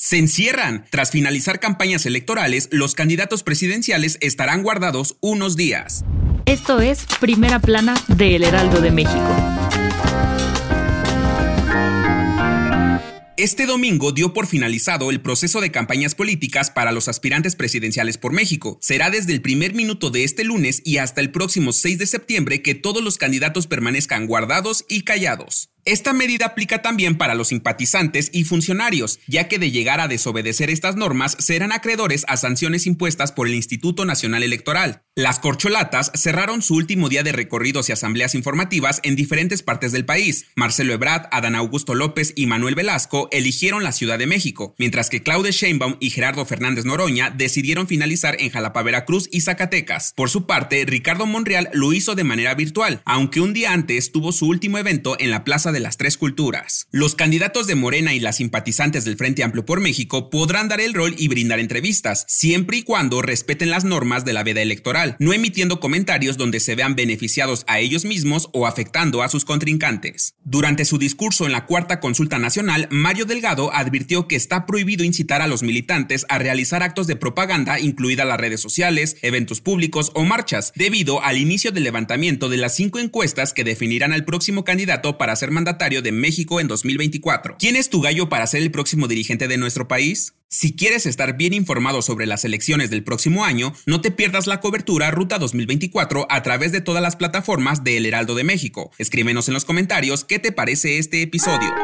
Se encierran. Tras finalizar campañas electorales, los candidatos presidenciales estarán guardados unos días. Esto es Primera Plana de El Heraldo de México. Este domingo dio por finalizado el proceso de campañas políticas para los aspirantes presidenciales por México. Será desde el primer minuto de este lunes y hasta el próximo 6 de septiembre que todos los candidatos permanezcan guardados y callados. Esta medida aplica también para los simpatizantes y funcionarios, ya que de llegar a desobedecer estas normas serán acreedores a sanciones impuestas por el Instituto Nacional Electoral. Las corcholatas cerraron su último día de recorridos y asambleas informativas en diferentes partes del país. Marcelo Ebrard, Adán Augusto López y Manuel Velasco eligieron la Ciudad de México, mientras que Claude Sheinbaum y Gerardo Fernández Noroña decidieron finalizar en Jalapa, Veracruz y Zacatecas. Por su parte, Ricardo Monreal lo hizo de manera virtual, aunque un día antes tuvo su último evento en la Plaza de las Tres Culturas. Los candidatos de Morena y las simpatizantes del Frente Amplio por México podrán dar el rol y brindar entrevistas, siempre y cuando respeten las normas de la veda electoral, no emitiendo comentarios donde se vean beneficiados a ellos mismos o afectando a sus contrincantes. Durante su discurso en la cuarta consulta nacional, Mario Delgado advirtió que está prohibido incitar a los militantes a realizar actos de propaganda, incluidas las redes sociales, eventos públicos o marchas, debido al inicio del levantamiento de las cinco encuestas que definirán al próximo candidato para ser mandatario de México en 2024. ¿Quién es tu gallo para ser el próximo dirigente de nuestro país? Si quieres estar bien informado sobre las elecciones del próximo año, no te pierdas la cobertura Ruta 2024 a través de todas las plataformas de El Heraldo de México. Escríbenos en los comentarios qué te parece este episodio.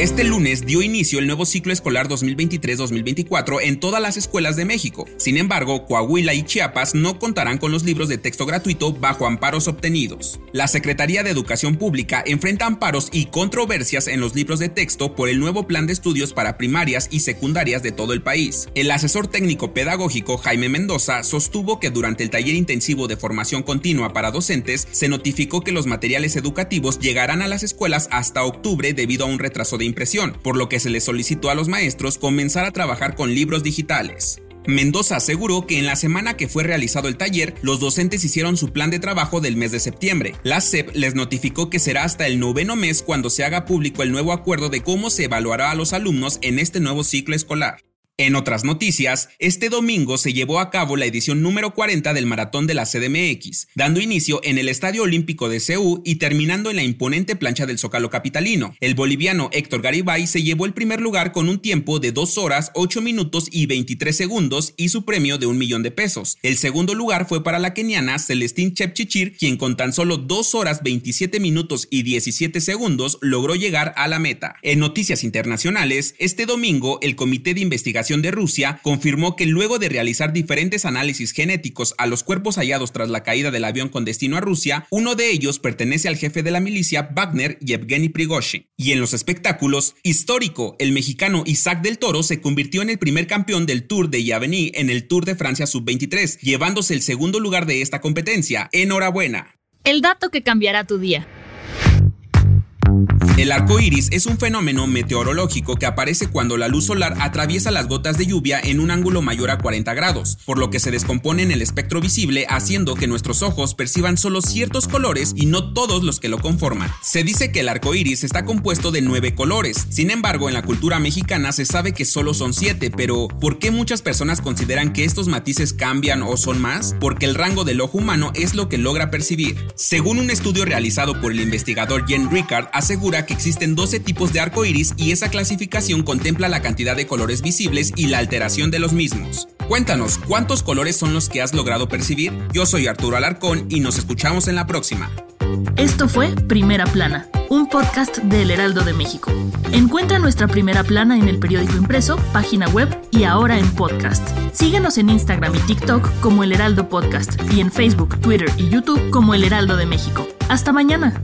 Este lunes dio inicio el nuevo ciclo escolar 2023-2024 en todas las escuelas de México. Sin embargo, Coahuila y Chiapas no contarán con los libros de texto gratuito bajo amparos obtenidos. La Secretaría de Educación Pública enfrenta amparos y controversias en los libros de texto por el nuevo plan de estudios para primarias y secundarias de todo el país. El asesor técnico pedagógico Jaime Mendoza sostuvo que durante el taller intensivo de formación continua para docentes se notificó que los materiales educativos llegarán a las escuelas hasta octubre debido a un retraso de impresión, por lo que se les solicitó a los maestros comenzar a trabajar con libros digitales. Mendoza aseguró que en la semana que fue realizado el taller, los docentes hicieron su plan de trabajo del mes de septiembre. La SEP les notificó que será hasta el noveno mes cuando se haga público el nuevo acuerdo de cómo se evaluará a los alumnos en este nuevo ciclo escolar. En otras noticias, este domingo se llevó a cabo la edición número 40 del Maratón de la CDMX, dando inicio en el Estadio Olímpico de Ceú y terminando en la imponente plancha del Zócalo Capitalino. El boliviano Héctor Garibay se llevó el primer lugar con un tiempo de 2 horas, 8 minutos y 23 segundos y su premio de un millón de pesos. El segundo lugar fue para la keniana Celestine Chepchichir, quien con tan solo 2 horas, 27 minutos y 17 segundos logró llegar a la meta. En noticias internacionales, este domingo el Comité de Investigación de Rusia confirmó que luego de realizar diferentes análisis genéticos a los cuerpos hallados tras la caída del avión con destino a Rusia, uno de ellos pertenece al jefe de la milicia Wagner, Yevgeny Prigozhin. Y en los espectáculos, histórico, el mexicano Isaac del Toro se convirtió en el primer campeón del Tour de Yavení en el Tour de Francia Sub-23, llevándose el segundo lugar de esta competencia. Enhorabuena. El dato que cambiará tu día. El arco iris es un fenómeno meteorológico que aparece cuando la luz solar atraviesa las gotas de lluvia en un ángulo mayor a 40 grados, por lo que se descompone en el espectro visible, haciendo que nuestros ojos perciban solo ciertos colores y no todos los que lo conforman. Se dice que el arco iris está compuesto de nueve colores, sin embargo, en la cultura mexicana se sabe que solo son siete, pero ¿por qué muchas personas consideran que estos matices cambian o son más? Porque el rango del ojo humano es lo que logra percibir. Según un estudio realizado por el investigador Jen Ricard, asegura que existen 12 tipos de arco iris y esa clasificación contempla la cantidad de colores visibles y la alteración de los mismos. Cuéntanos, ¿cuántos colores son los que has logrado percibir? Yo soy Arturo Alarcón y nos escuchamos en la próxima. Esto fue Primera Plana, un podcast del Heraldo de México. Encuentra nuestra Primera Plana en el periódico impreso, página web y ahora en podcast. Síguenos en Instagram y TikTok como El Heraldo Podcast y en Facebook, Twitter y YouTube como El Heraldo de México. Hasta mañana.